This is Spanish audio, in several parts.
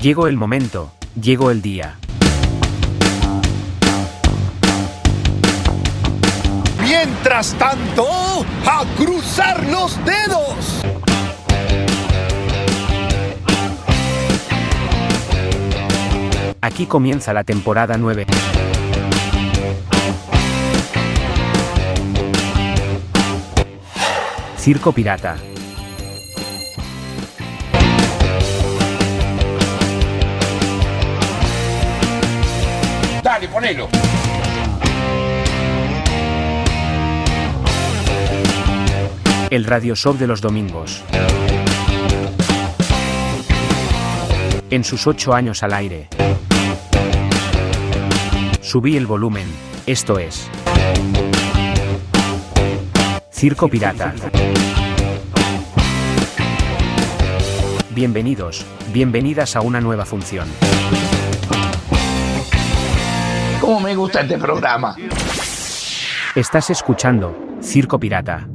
Llegó el momento, llegó el día. Mientras tanto, a cruzar los dedos. Aquí comienza la temporada 9. Circo Pirata. Dale, ponelo. El Radio Show de los domingos. En sus ocho años al aire. Subí el volumen, esto es. Circo Pirata. Bienvenidos, bienvenidas a una nueva función. ¿Cómo me gusta este programa? Estás escuchando Circo Pirata.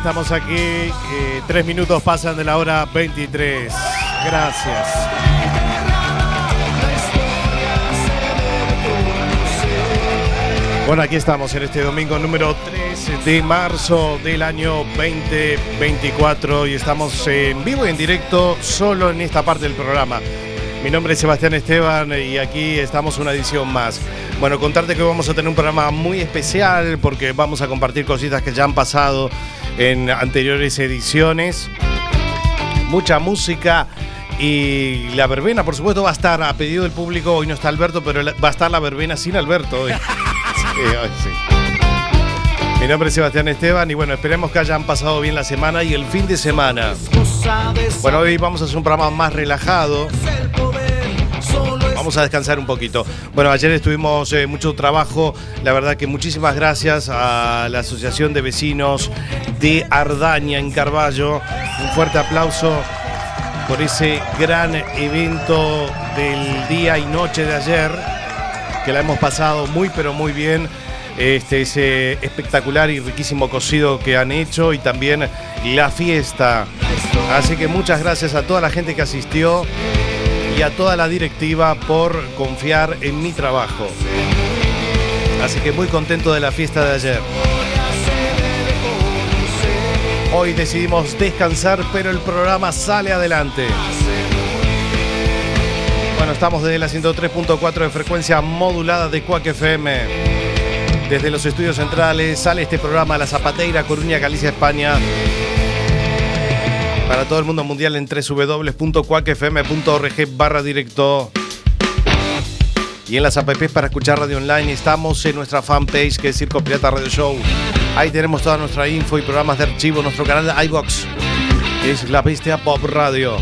Estamos aquí. Tres minutos pasan de la hora 23. Gracias. Bueno, aquí estamos en este domingo número 3 de marzo del año 2024 y estamos en vivo y en directo solo en esta parte del programa. Mi nombre es Sebastián Esteban y aquí estamos una edición más. Bueno, contarte que vamos a tener un programa muy especial porque vamos a compartir cositas que ya han pasado en anteriores ediciones. Mucha música y la verbena, por supuesto, va a estar a pedido del público. Hoy no está Alberto, pero va a estar la verbena sin Alberto hoy. Sí, hoy sí. Mi nombre es Sebastián Esteban y bueno, esperemos que hayan pasado bien la semana y el fin de semana. Bueno, hoy vamos a hacer un programa más relajado. Vamos a descansar un poquito. Bueno, ayer estuvimos eh, mucho trabajo. La verdad que muchísimas gracias a la Asociación de Vecinos de Ardaña en Carballo. Un fuerte aplauso por ese gran evento del día y noche de ayer, que la hemos pasado muy pero muy bien. Este, ese espectacular y riquísimo cocido que han hecho y también la fiesta. Así que muchas gracias a toda la gente que asistió a toda la directiva por confiar en mi trabajo. Así que muy contento de la fiesta de ayer. Hoy decidimos descansar, pero el programa sale adelante. Bueno, estamos desde la 103.4 de frecuencia modulada de Cuac FM. Desde los estudios centrales sale este programa La Zapateira, Coruña, Galicia, España. Para todo el mundo mundial en www.cuacfm.org barra directo. y en las apps para escuchar radio online. Estamos en nuestra fanpage que es Circo Pirata Radio Show. Ahí tenemos toda nuestra info y programas de archivo, nuestro canal de iBox, es La Bestia Pop Radio.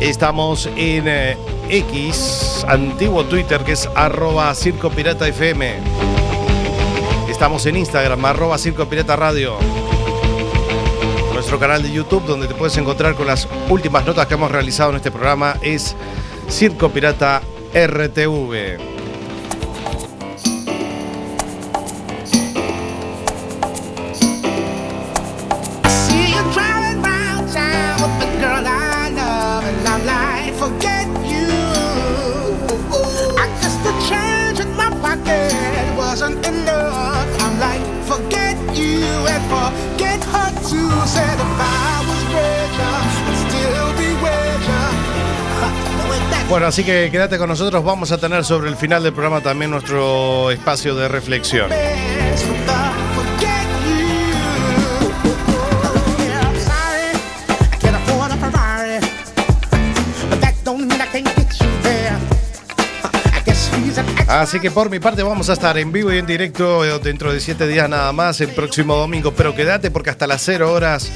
Estamos en eh, X, antiguo Twitter, que es arroba Circo. Estamos en Instagram, arroba Circo Pirata Radio. Nuestro canal de YouTube, donde te puedes encontrar con las últimas notas que hemos realizado en este programa, es Circo Pirata RTV. Bueno, así que quédate con nosotros. Vamos a tener sobre el final del programa también nuestro espacio de reflexión. Así que por mi parte vamos a estar en vivo y en directo dentro de siete días nada más, el próximo domingo. Pero quédate porque hasta las cero horas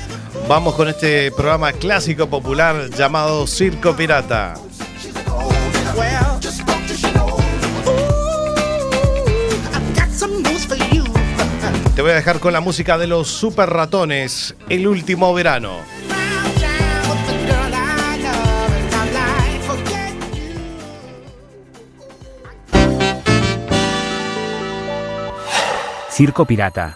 vamos con este programa clásico popular llamado Circo Pirata. Te voy a dejar con la música de los super ratones, el último verano. Round town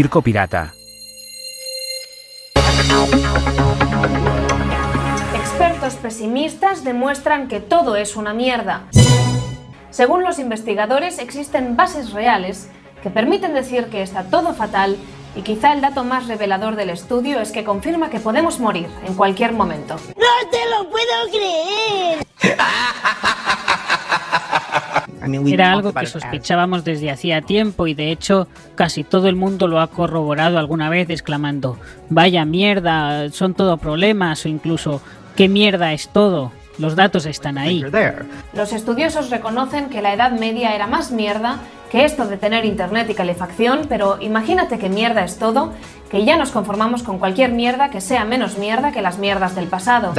Circo Pirata. Expertos pesimistas demuestran que todo es una mierda. Según los investigadores, existen bases reales que permiten decir que está todo fatal y quizá el dato más revelador del estudio es que confirma que podemos morir en cualquier momento. ¡No te lo puedo creer! Era algo que sospechábamos desde hacía tiempo y de hecho casi todo el mundo lo ha corroborado alguna vez exclamando, vaya mierda, son todo problemas o incluso, ¿qué mierda es todo? Los datos están ahí. Los estudiosos reconocen que la Edad Media era más mierda que esto de tener internet y calefacción, pero imagínate que mierda es todo, que ya nos conformamos con cualquier mierda que sea menos mierda que las mierdas del pasado.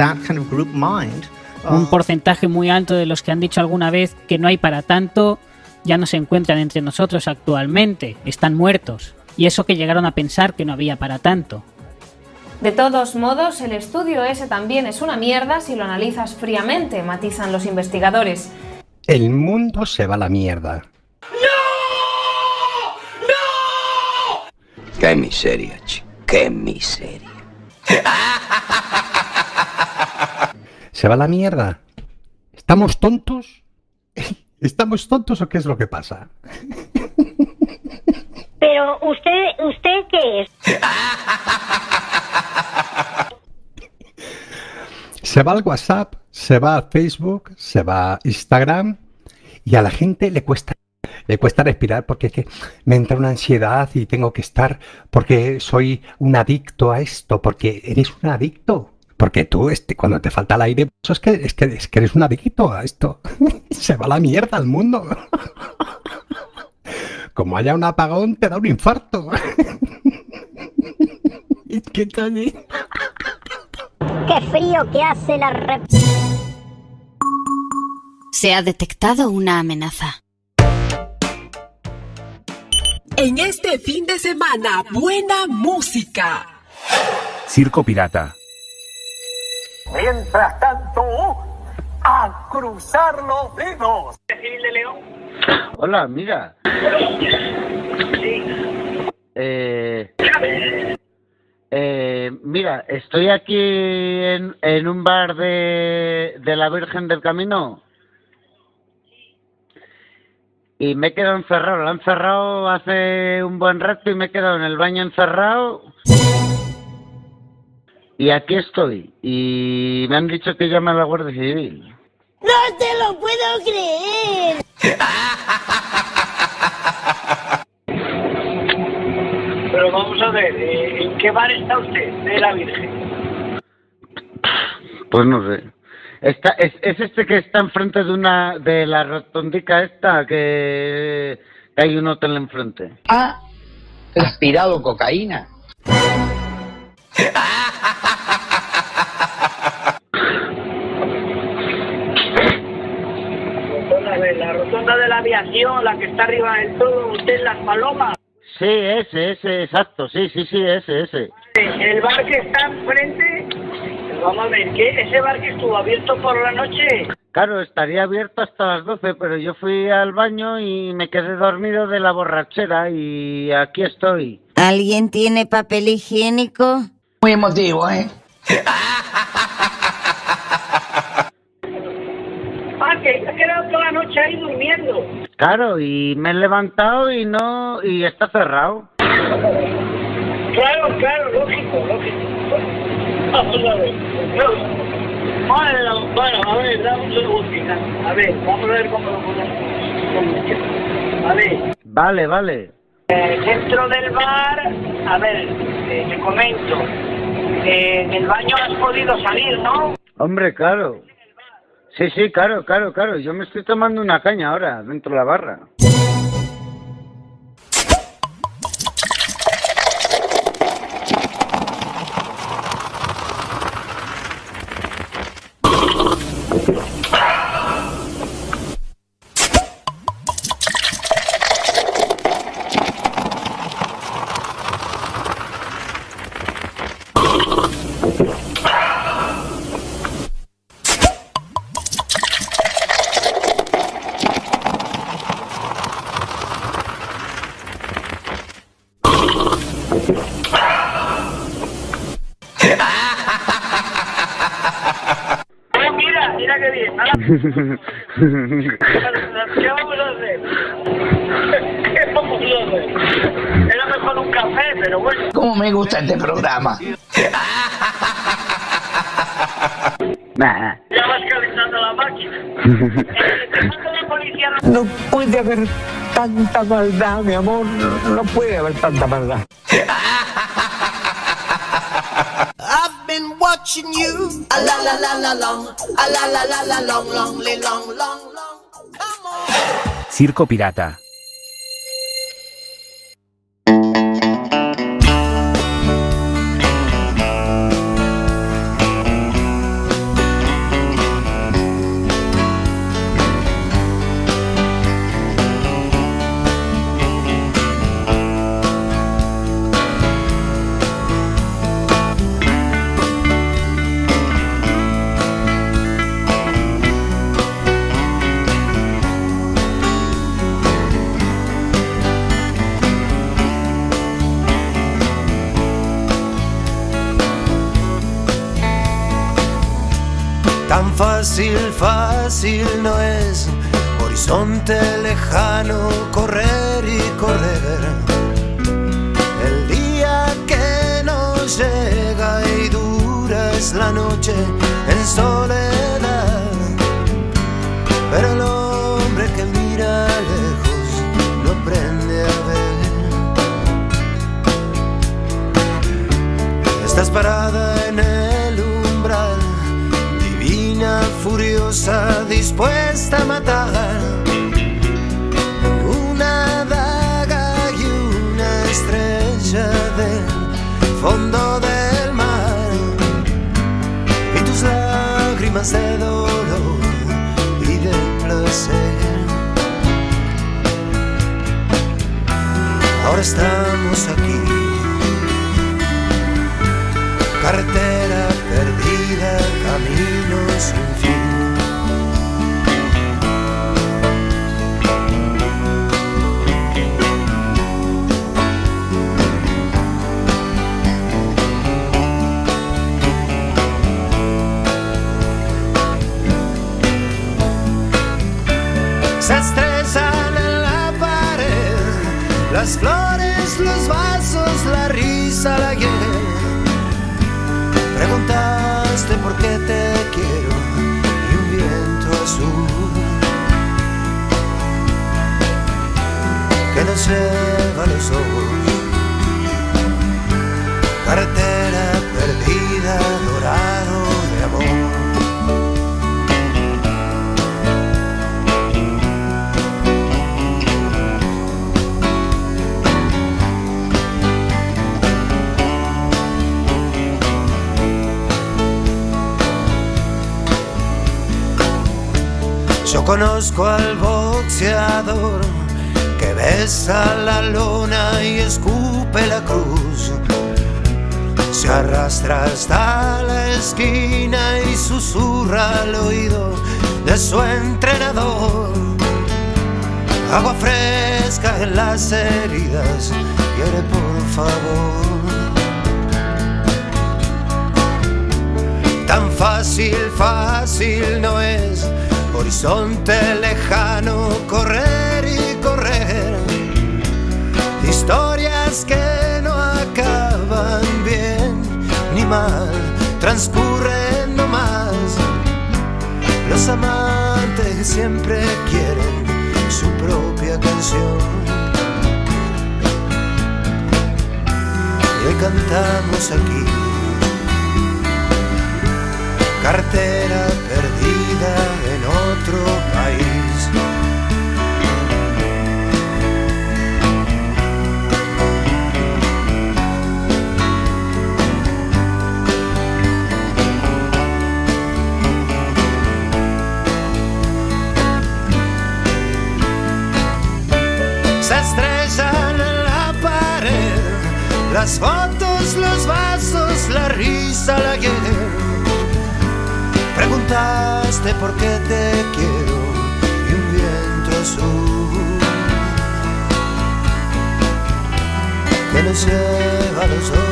Un porcentaje muy alto de los que han dicho alguna vez que no hay para tanto ya no se encuentran entre nosotros actualmente, están muertos. Y eso que llegaron a pensar que no había para tanto. De todos modos, el estudio ese también es una mierda si lo analizas fríamente, matizan los investigadores. El mundo se va a la mierda. Qué miseria, chico. Qué miseria. ¿Se va a la mierda? ¿Estamos tontos? ¿Estamos tontos o qué es lo que pasa? Pero usted, ¿usted qué es? Se va al WhatsApp, se va a Facebook, se va a Instagram y a la gente le cuesta le cuesta respirar porque es que me entra una ansiedad y tengo que estar porque soy un adicto a esto, porque eres un adicto. Porque tú, este, cuando te falta el aire, pues es que, es que, es que eres un adicto a esto. Se va la mierda al mundo. Como haya un apagón, te da un infarto. ¿Qué tal? ¡Qué frío que hace la rep... Se ha detectado una amenaza. En este fin de semana, buena música. Circo Pirata. Mientras tanto, a cruzar los dedos. Hola, mira. Eh, eh, mira, estoy aquí en, en un bar de, de la Virgen del Camino. Y me he quedado encerrado. Lo han cerrado hace un buen rato y me he quedado en el baño encerrado. Y aquí estoy. Y me han dicho que llame a la Guardia Civil. ¡No te lo puedo creer! Pero vamos a ver, eh, ¿en qué bar está usted de la Virgen? Pues no sé. Está, es, es este que está enfrente de una de la rotondica esta que, que hay un hotel enfrente. ¿Ha respirado cocaína? A ver, la rotonda de la aviación, la que está arriba del todo, usted Las Palomas. Sí, ese, ese, exacto. Sí, sí, sí, ese, ese. El bar que está enfrente, vamos a ver, ¿qué? ¿ese bar que estuvo abierto por la noche? Claro, estaría abierto hasta las 12, pero yo fui al baño y me quedé dormido de la borrachera y aquí estoy. ¿Alguien tiene papel higiénico? Muy emotivo, ¿eh? Ah, que se ha quedado toda la noche ahí durmiendo. Claro, y me he levantado y no, y está cerrado. Claro, claro, lógico, lógico. Vamos a ver. No. Bueno, bueno, a ver, dame un segundito. A ver, vamos a ver cómo lo podemos. A ver. Vale, vale. Eh, dentro del bar, a ver, te comento. Eh, en el baño has podido salir, ¿no? Hombre, claro. Sí, sí, claro, claro, claro. Yo me estoy tomando una caña ahora dentro de la barra. ¿Qué vamos a hacer? ¿Qué vamos a hacer? Era mejor un café, pero bueno. ¿Cómo me gusta este programa? Ya vas calentando la máquina. No puede haber tanta maldad, mi amor. No puede haber tanta maldad. Watching you. A la la la la long. A la la la la long, long, long, long, long. Circo Pirata. Fácil no es, horizonte lejano, correr y correr. El día que nos llega y dura es la noche en soledad. Pero el hombre que mira lejos no aprende a ver. Estás parada dispuesta a matar. Una daga y una estrella del fondo del mar. Y tus lágrimas de dolor y de placer. Ahora estamos aquí carretera la risa, la hiel. Preguntaste por qué te quiero y un viento azul que nos lleva los ojos. Carretera perdida, dorado conozco al boxeador que besa la lona y escupe la cruz. Se arrastra hasta la esquina y susurra al oído de su entrenador. Agua fresca en las heridas, quiere por favor. Tan fácil, fácil no es, horizonte lejano, correr y correr. Historias que no acaban bien ni mal, transcurren nomás. Los amantes siempre quieren su propia canción. Y cantamos aquí cartera perdida en otro país. Se estrellan en la pared las fotos, los vasos, la risa, la hiel. Preguntaste por qué te quiero y un viento azul que nos lleva a los ojos.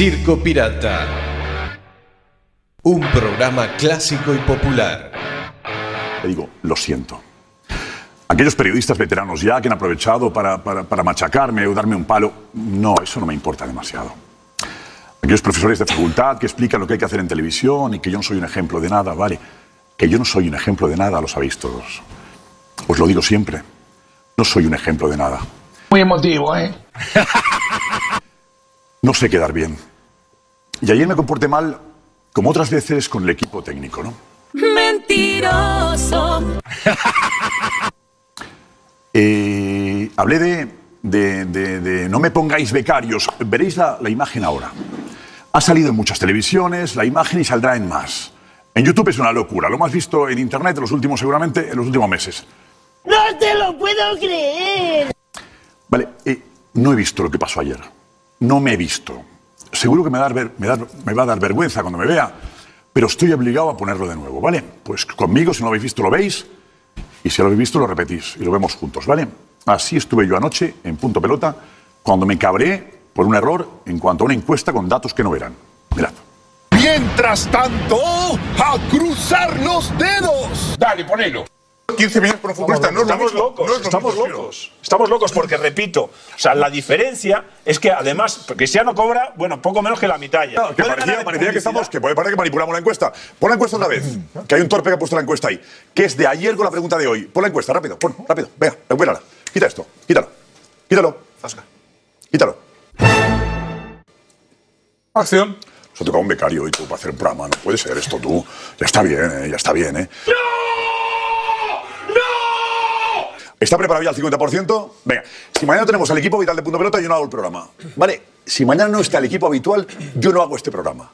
Circo Pirata. Un programa clásico y popular. Le digo, lo siento. Aquellos periodistas veteranos ya que han aprovechado para, para- para machacarme o darme un palo, no, eso no me importa demasiado. Aquellos profesores de facultad que explican lo que hay que hacer en televisión y que yo no soy un ejemplo de nada, vale. Que yo no soy un ejemplo de nada, lo sabéis todos. Os lo digo siempre. No soy un ejemplo de nada. Muy emotivo, ¿eh? No sé quedar bien. Y ayer me comporté mal, como otras veces, con el equipo técnico, ¿no? Mentiroso. Eh, hablé de, de- de- de no me pongáis becarios. Veréis la, la imagen ahora. Ha salido en muchas televisiones la imagen y saldrá en más. En YouTube es una locura. Lo más visto en Internet en los últimos, seguramente, en los últimos meses. No te lo puedo creer. Vale, eh, no he visto lo que pasó ayer. No me he visto. Seguro que me, va a dar ver- me da- me va a dar vergüenza cuando me vea, pero estoy obligado a ponerlo de nuevo, ¿vale? Pues conmigo, si no lo habéis visto, lo veis, y si lo habéis visto, lo repetís, y lo vemos juntos, ¿vale? Así estuve yo anoche, en punto pelota, cuando me cabré por un error en cuanto a una encuesta con datos que no eran. Mirad. Mientras tanto, a cruzar los dedos. Dale, ponelo. 15 millones por un futbolista, no es lo estamos mismo, locos, no es lo estamos mismo. locos. Estamos locos porque, repito, o sea, la diferencia es que además Cristiano cobra, bueno, poco menos que la mitad ya. Que parecía, parecía que estamos, que puede parecer que manipulamos la encuesta. Pon la encuesta otra vez, que hay un torpe que ha puesto la encuesta ahí, que es de ayer con la pregunta de hoy. Pon la encuesta, rápido, pon, rápido, venga, recupérala. Quita esto, quítalo, quítalo, quítalo. Acción. Se ha tocado un becario hoy tú para hacer un programa, no puede ser esto tú. Ya está bien, eh, ya está bien, ¿eh? ¿Está preparado ya al 50%? Venga, si mañana tenemos al equipo vital de Punto Pelota, yo no hago el programa. ¿Vale? Si mañana no está el equipo habitual, yo no hago este programa.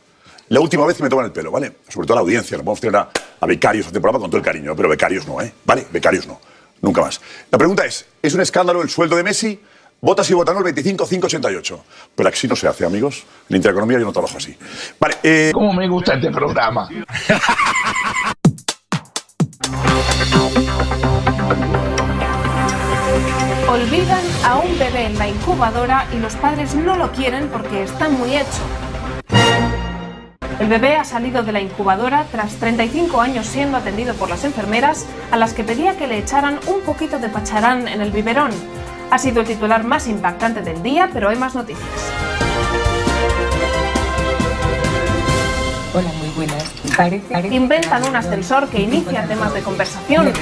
La última vez me toman el pelo, ¿vale? Sobre todo la audiencia, no podemos tener a, a becarios a este programa con todo el cariño, pero becarios no, ¿eh? ¿Vale? Becarios no. Nunca más. La pregunta es, ¿es un escándalo el sueldo de Messi? Vota si votan el 25-588. Pero así no se hace, amigos. En Intereconomía yo no trabajo así. Vale, eh... ¿Cómo me gusta este programa? Olvidan a un bebé en la incubadora y los padres no lo quieren porque está muy hecho. El bebé ha salido de la incubadora tras 35 años siendo atendido por las enfermeras a las que pedía que le echaran un poquito de pacharán en el biberón. Ha sido el titular más impactante del día, pero hay más noticias. Inventan un ascensor que inicia temas de conversación.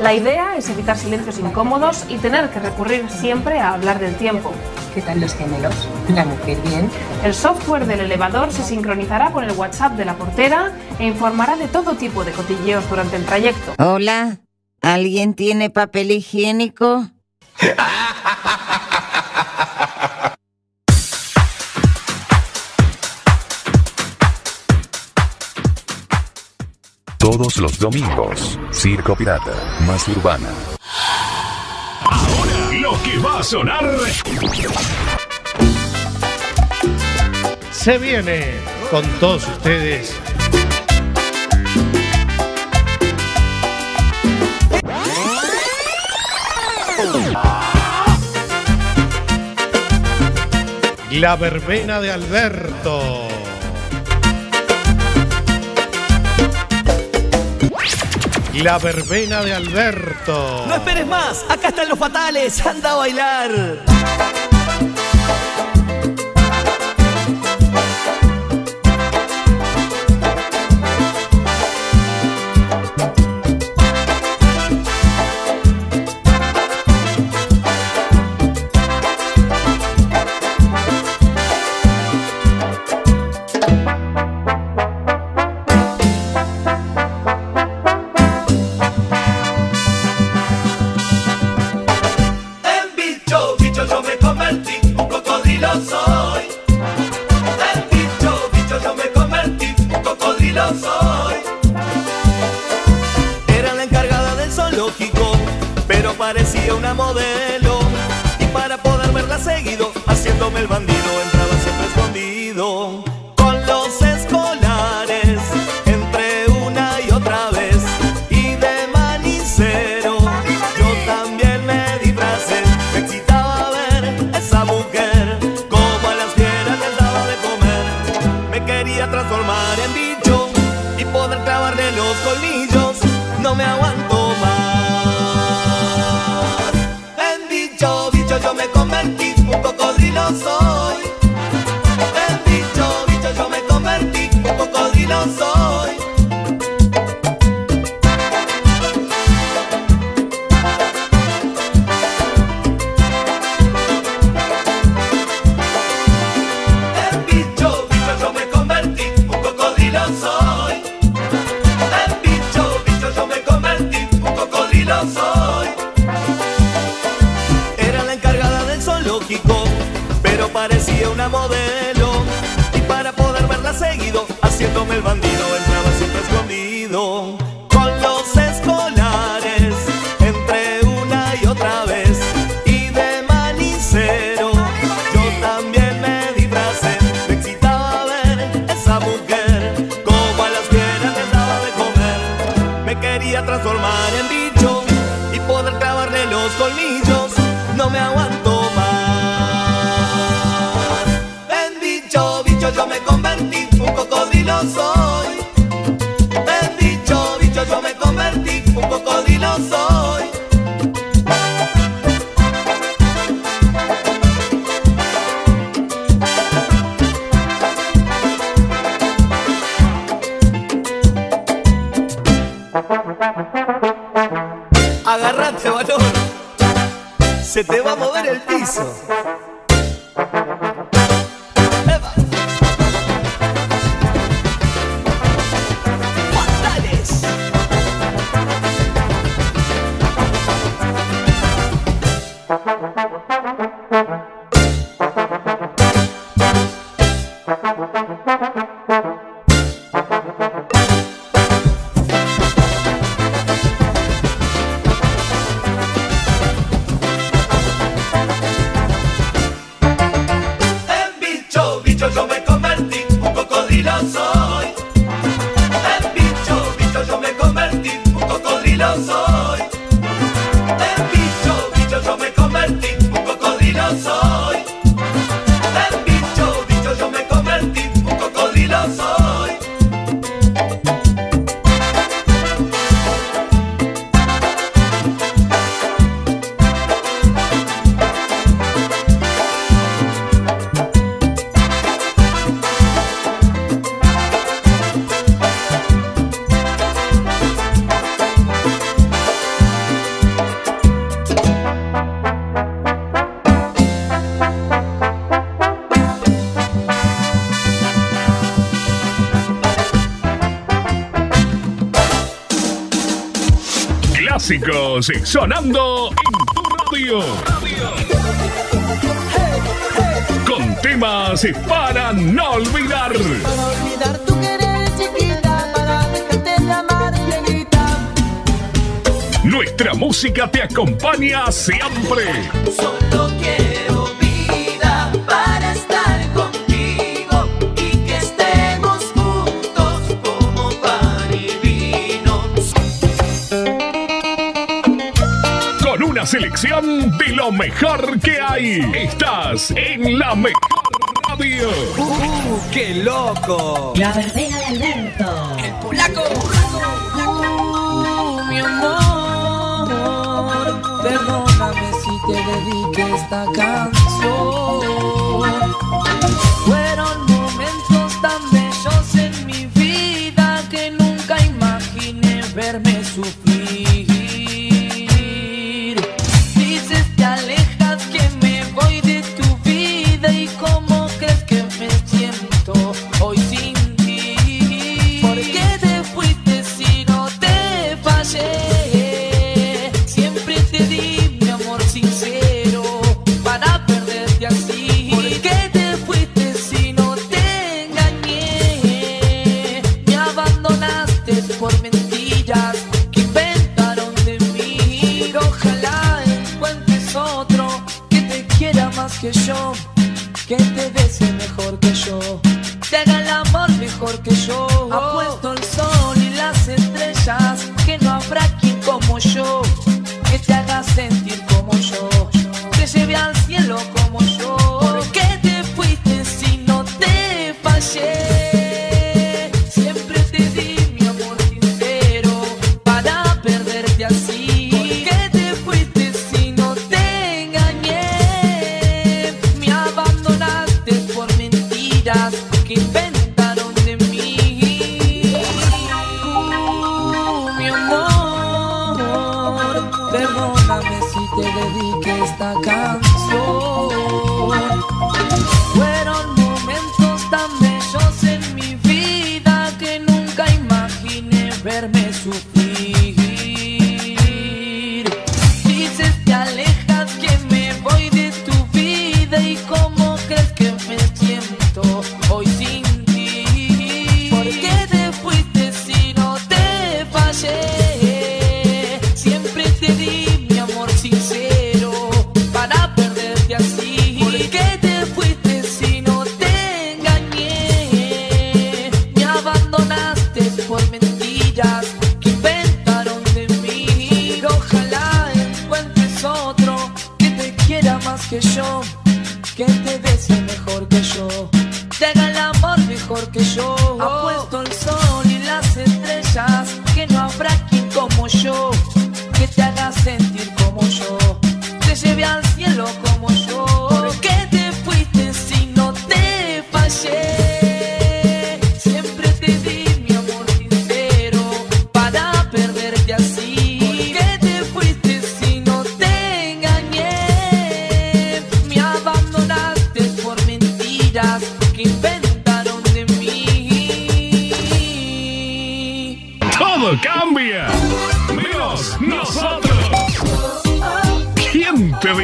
La idea es evitar silencios incómodos y tener que recurrir siempre a hablar del tiempo. ¿Qué tal los gemelos? La mujer bien. El software del elevador se sincronizará con el WhatsApp de la portera e informará de todo tipo de cotilleos durante el trayecto. Hola, ¿alguien tiene papel higiénico? Todos los domingos, Circo Pirata, más urbana. Lo que va a sonar. Se viene con todos ustedes. La verbena de Alberto. La verbena de Alberto. No esperes más, acá están los fatales, anda a bailar. Modelo. Y para poder verla seguido, haciéndome el bandido, clásicos sonando en tu radio. Con temas para no olvidar. Nuestra música te acompaña siempre. Solo quiero. selección de lo mejor que hay. Estás en la mejor radio. Uh, qué loco! La verbena de Alberto. El polaco. Uh, mi amor, perdóname si te dediqué esta canción.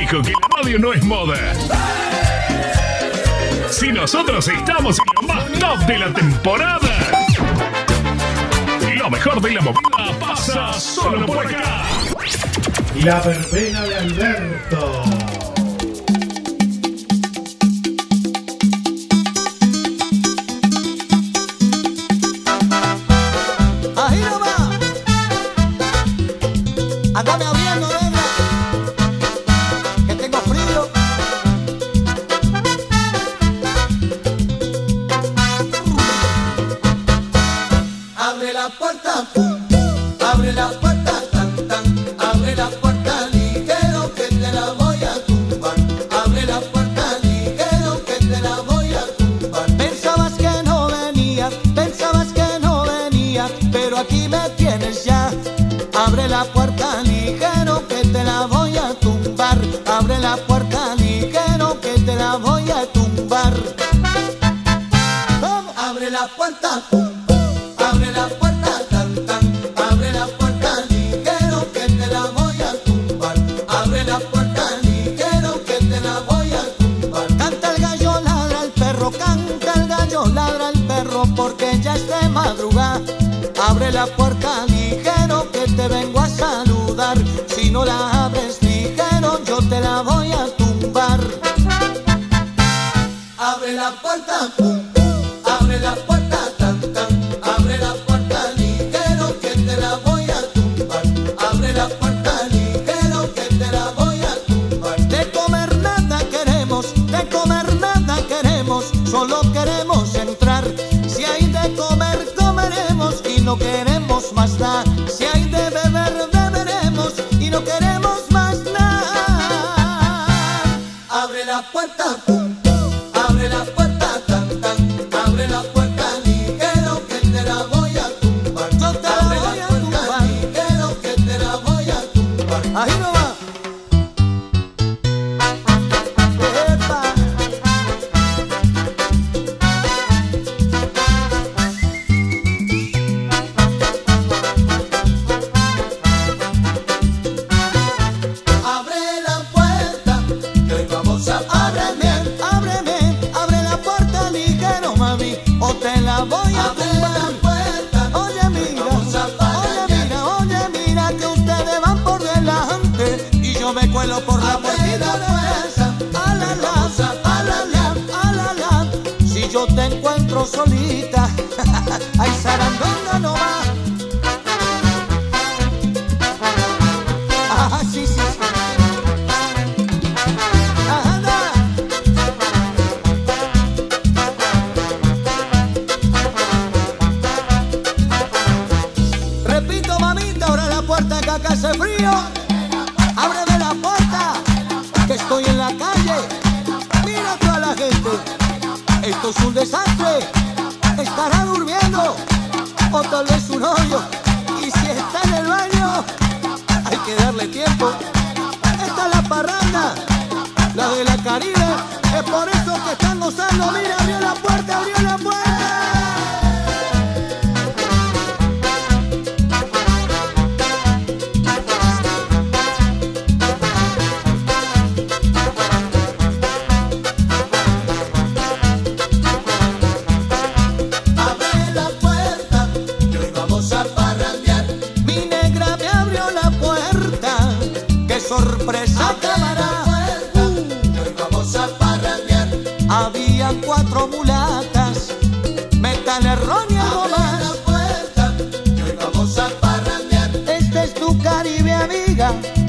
dijo que la radio no es moda. Si nosotros estamos en lo más top de la temporada. Lo mejor de la movida pasa solo por acá. La verbena de Alberto. puerta. Esto es un desastre. Estará durmiendo o tal vez un hoyo. Y si está en el baño, hay que darle tiempo. Esta es la parranda, la de la Caribe. Es por eso que están gozando. Mira, abrió la puerta, abrió la puerta.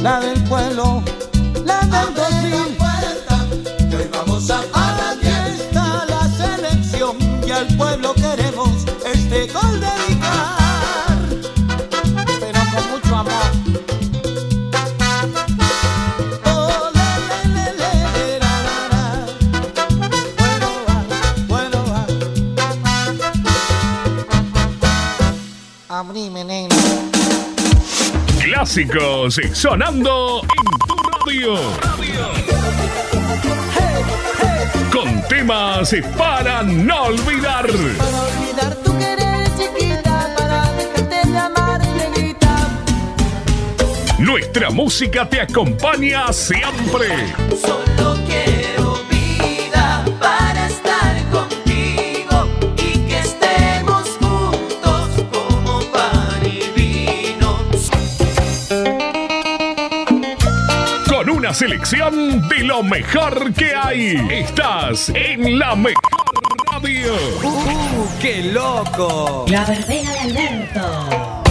la de sonando en tu radio. Con temas para no olvidar. Nuestra música te acompaña siempre. selección de lo mejor que hay. Estás en la mejor radio. ¡Uh, qué loco! La verbena de Alberto.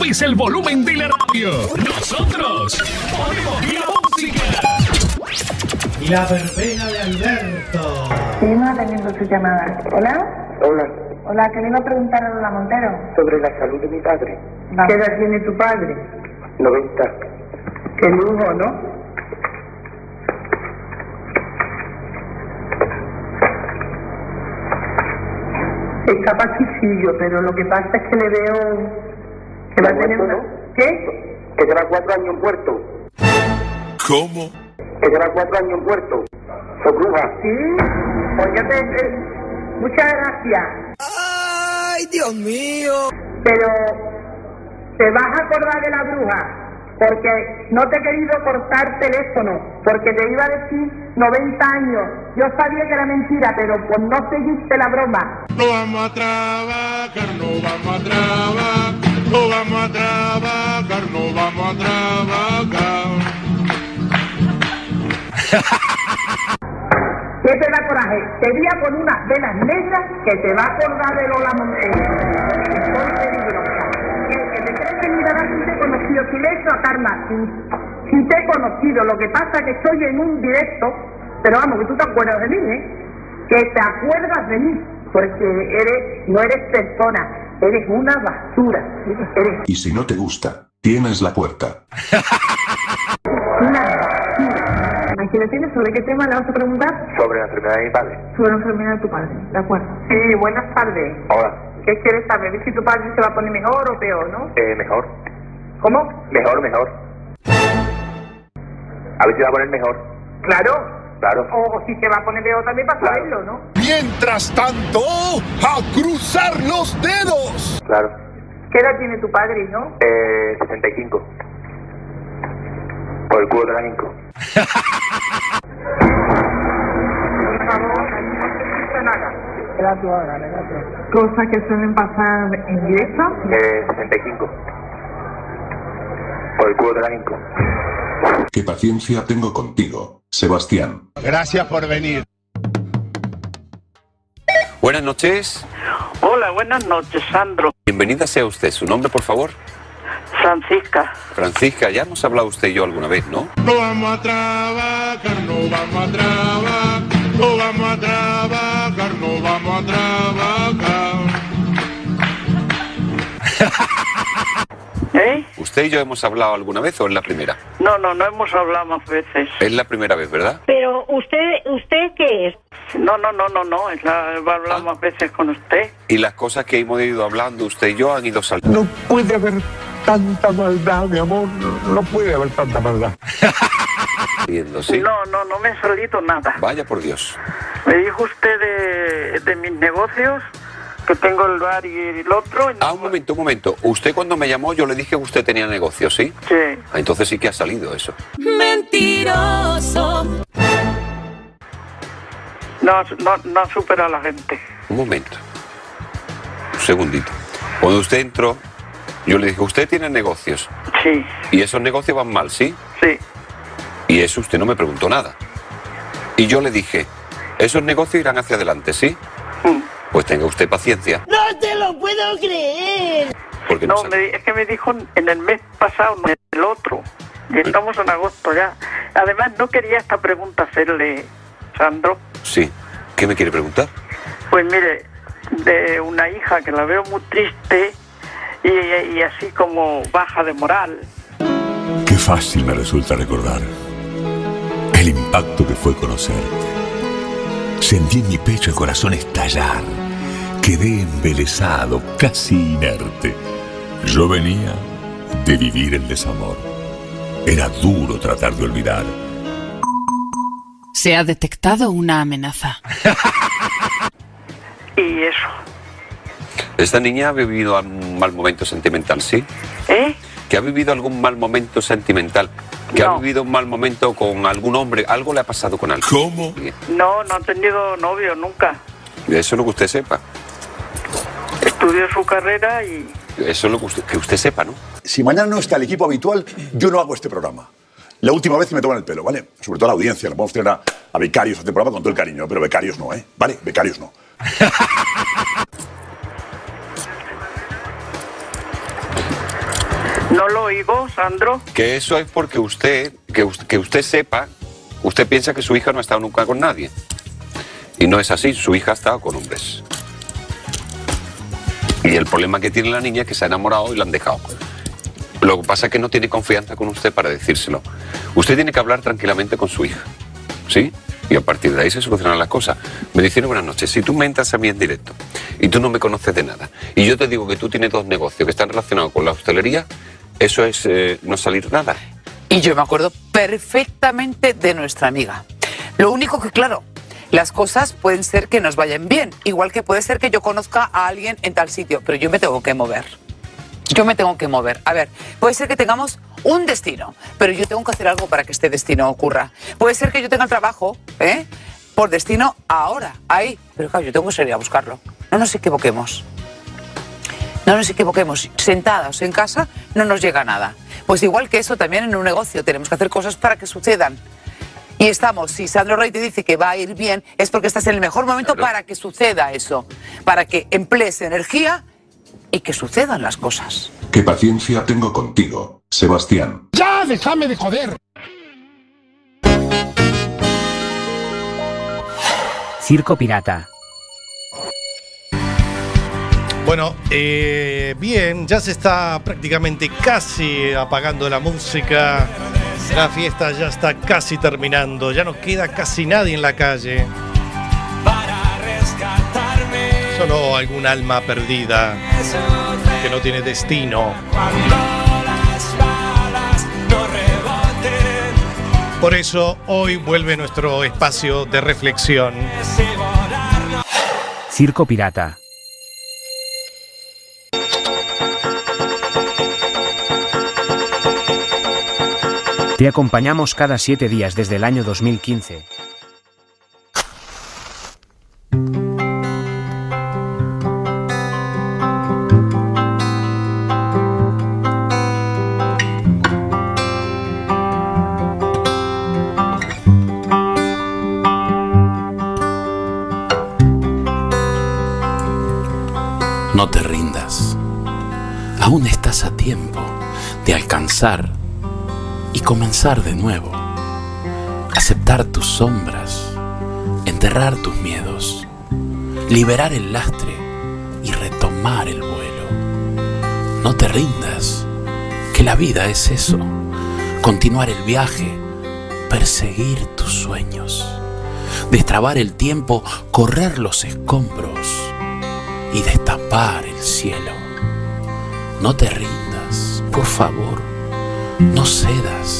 Subís el volumen de la radio. Nosotros ponemos la música. La verbena de Alberto. Seguimos atendiendo su llamada. ¿Hola? Hola, Hola, que le iba a preguntar a Lola Montero. sobre la salud de mi padre. ¿Qué edad tiene tu padre? 90. Qué lujo, ¿no? Está paquicillo, pero lo que pasa es que le veo que va a tener una... ¿Qué? Que lleva cuatro años en puerto. ¿Cómo? Que lleva cuatro años en puerto. Soy bruja. Sí. Pues ya te... eh, muchas gracias. ¡Ay, Dios mío! Pero te vas a acordar de la bruja, porque no te he querido cortar teléfono, porque te iba a decir 90 años. Yo sabía que era mentira, pero pues no seguiste la broma. No vamos a trabajar, no vamos a trabajar, no vamos a trabajar, no vamos a trabajar. ¿Qué te da coraje? Te voy a poner unas velas negras que te va a acordar de Lola Montero. Estoy. El que te crees que mirarás si te he conocido, si le he Karma, si, si te he conocido, lo que pasa es que estoy en un directo, pero vamos, que tú te acuerdas de mí, ¿eh? Que te acuerdas de mí, porque eres, no eres persona, eres una basura. Eres Y si no te gusta, tienes la puerta. una basura. Tienes, ¿sobre qué tema le vas a preguntar? Sobre la enfermedad de mi padre. Sobre la enfermedad de tu padre, ¿de acuerdo? Sí, buenas tardes. Hola. ¿Qué quieres saber? ¿Si tu padre se va a poner mejor o peor, no? Eh, mejor. ¿Cómo? Mejor, mejor. A ver si va a poner mejor. Claro. Claro. O, o si se va a poner peor también para saberlo, ¿no? Mientras tanto, a cruzar los dedos. Claro. ¿Qué edad tiene tu padre, no? Eh, 65. Por el culo de la Ninco. Por favor, no nada. Era tu Cosas que suelen pasar en directo. Eh, 65. Por el culo de la Ninco. ¿Qué paciencia tengo contigo, Sebastián? Gracias por venir. Buenas noches. Hola, buenas noches, Sandro. Bienvenida sea usted. ¿Su nombre, por favor? Francisca. Francisca, ya hemos hablado usted y yo alguna vez, ¿no? No vamos a trabajar, no vamos a trabajar, no vamos a trabajar, no vamos a trabajar. ¿Eh? ¿Usted y yo hemos hablado alguna vez o es la primera? No, no, no hemos hablado más veces. Es la primera vez, ¿verdad? Pero, ¿usted usted qué es? No, no, no, no, no. Es la, he hablado más veces con usted. Y las cosas que hemos ido hablando usted y yo han ido saliendo. No puede haber tanta maldad, mi amor. No puede haber tanta maldad. ¿sí? No, no, no me ha salido nada. Vaya por Dios. Me dijo usted de, de mis negocios, que tengo el bar y el otro. y no- Ah, un momento, un momento. Usted cuando me llamó yo le dije que usted tenía negocio, ¿sí? Sí. Ah, Entonces sí que ha salido eso. Mentiroso. No, no, no supera a la gente. Un momento. Un segundito. Cuando usted entró, yo le dije, usted tiene negocios. Sí. Y esos negocios van mal, ¿sí? Sí. Y eso usted no me preguntó nada. Y yo le dije, esos negocios irán hacia adelante, ¿sí? Mm. Pues tenga usted paciencia, ¡No te lo puedo creer! porque no, me, es que me dijo en el mes pasado, no en el otro. Y estamos en agosto ya. Además, no quería esta pregunta hacerle, Sandro. Sí. ¿Qué me quiere preguntar? Pues mire, de una hija que la veo muy triste y, y así como baja de moral. Qué fácil me resulta recordar el impacto que fue conocerte. Sentí en mi pecho el corazón estallar. Quedé embelesado, casi inerte. Yo venía de vivir el desamor. Era duro tratar de olvidar. Se ha detectado una amenaza. Y eso. Esta niña ha vivido un mal momento sentimental, ¿sí? ¿Eh? Que ha vivido algún mal momento sentimental. Que ha vivido un mal momento con algún hombre. Algo le ha pasado con alguien. ¿Cómo? No, no ha tenido novio nunca. Eso es lo que usted sepa. Estudió su carrera y Eso es lo que usted, que usted sepa, ¿no? Si mañana no está el equipo habitual, yo no hago este programa. La última vez que me toman el pelo, ¿vale? Sobre todo a la audiencia, no podemos tener a, a becarios a este programa con todo el cariño, pero becarios no, ¿eh? ¿Vale? Becarios no. lo oigo, Sandro. Que eso es porque usted, que, que usted sepa, usted piensa que su hija no ha estado nunca con nadie. Y no es así, su hija ha estado con hombres. Y el problema que tiene la niña es que se ha enamorado y la han dejado. Lo que pasa es que no tiene confianza con usted para decírselo. Usted tiene que hablar tranquilamente con su hija. ¿Sí? Y a partir de ahí se solucionan las cosas. Me dicen buenas noches. Si tú me entras a mí en directo y tú no me conoces de nada, y yo te digo que tú tienes dos negocios que están relacionados con la hostelería, eso es eh, no salir nada. Y yo me acuerdo perfectamente de nuestra amiga. Lo único que, claro, las cosas pueden ser que nos vayan bien, igual que puede ser que yo conozca a alguien en tal sitio, pero yo me tengo que mover. Yo me tengo que mover. A ver, puede ser que tengamos un destino, pero yo tengo que hacer algo para que este destino ocurra. Puede ser que yo tenga el trabajo, ¿eh? Por destino ahora, ahí, pero claro, yo tengo que salir a buscarlo. No nos equivoquemos. No nos equivoquemos, sentados en casa no nos llega nada. Pues igual que eso también en un negocio tenemos que hacer cosas para que sucedan. Y estamos, si Sandro Rey te dice que va a ir bien, es porque estás en el mejor momento para que suceda eso, para que emplees energía y que sucedan las cosas. Qué paciencia tengo contigo, Sebastián. ¡Ya, déjame de joder! Circo Pirata. Bueno, eh, bien, ya se está prácticamente casi apagando la música. La fiesta ya está casi terminando. Ya no queda casi nadie en la calle. Solo algún alma perdida que no tiene destino. Por eso hoy vuelve nuestro espacio de reflexión. Circo Pirata. Te acompañamos cada siete días desde el año 2015. No te rindas. Aún estás a tiempo de alcanzar comenzar de nuevo. Aceptar tus sombras, enterrar tus miedos, liberar el lastre y retomar el vuelo. No te rindas, que la vida es eso. Continuar el viaje, perseguir tus sueños, destrabar el tiempo, correr los escombros y destapar el cielo. No te rindas, por favor, no cedas,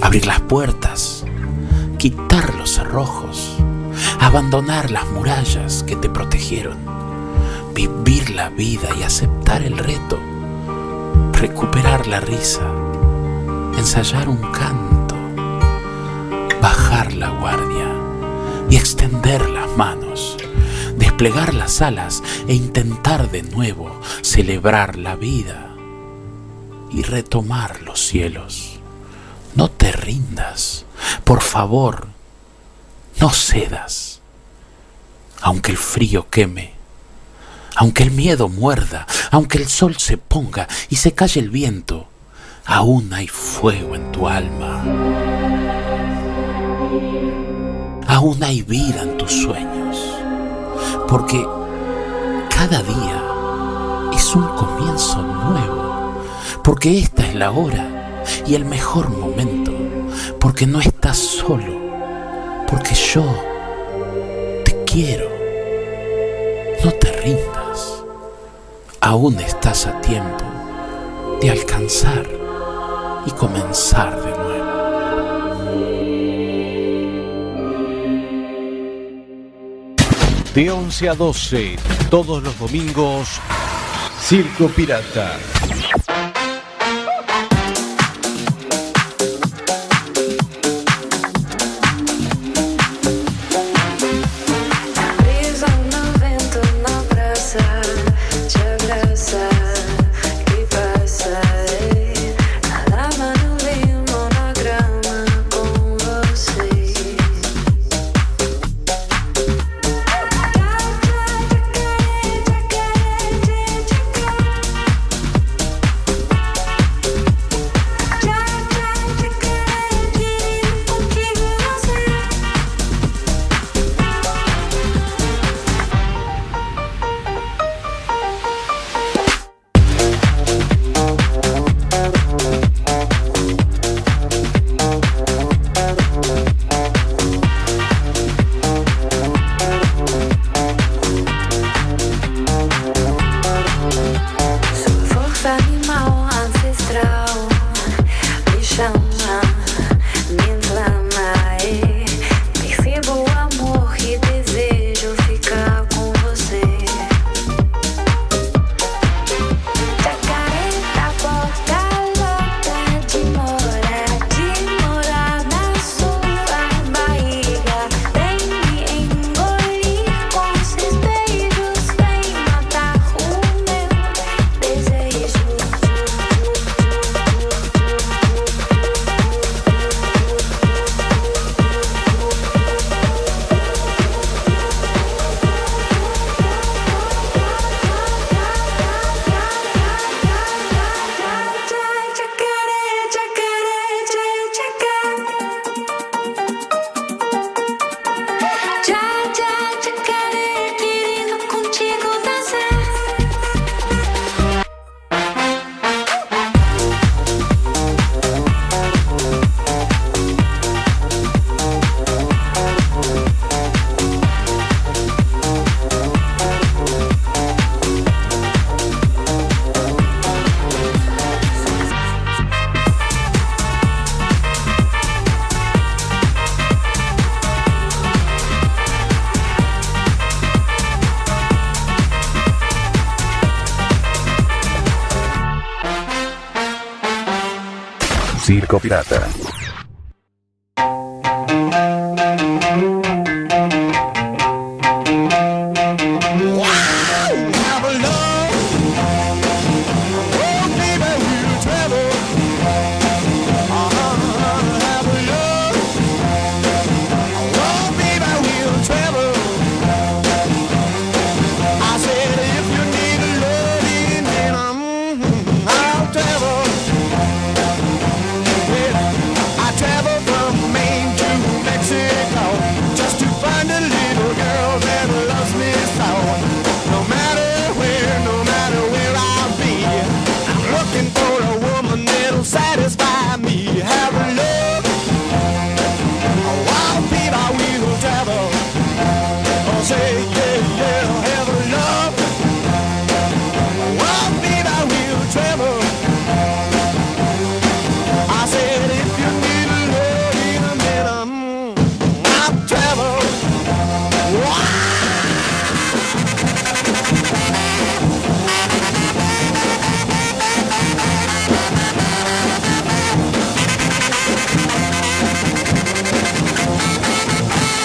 Abrir las puertas, quitar los cerrojos, abandonar las murallas que te protegieron, vivir la vida y aceptar el reto, recuperar la risa, ensayar un canto, bajar la guardia y extender las manos, desplegar las alas e intentar de nuevo celebrar la vida y retomar los cielos. No te rindas, por favor, no cedas, aunque el frío queme. Aunque el miedo muerda, aunque el sol se ponga y se calle el viento, aún hay fuego en tu alma. Aún hay vida en tus sueños, porque cada día es un comienzo nuevo, porque esta es la hora y el mejor momento, porque no estás solo, porque yo te quiero. No te rindas, aún estás a tiempo de alcanzar y comenzar de nuevo. De 11 a 12, todos los domingos, Circo Pirata. Circo Pirata.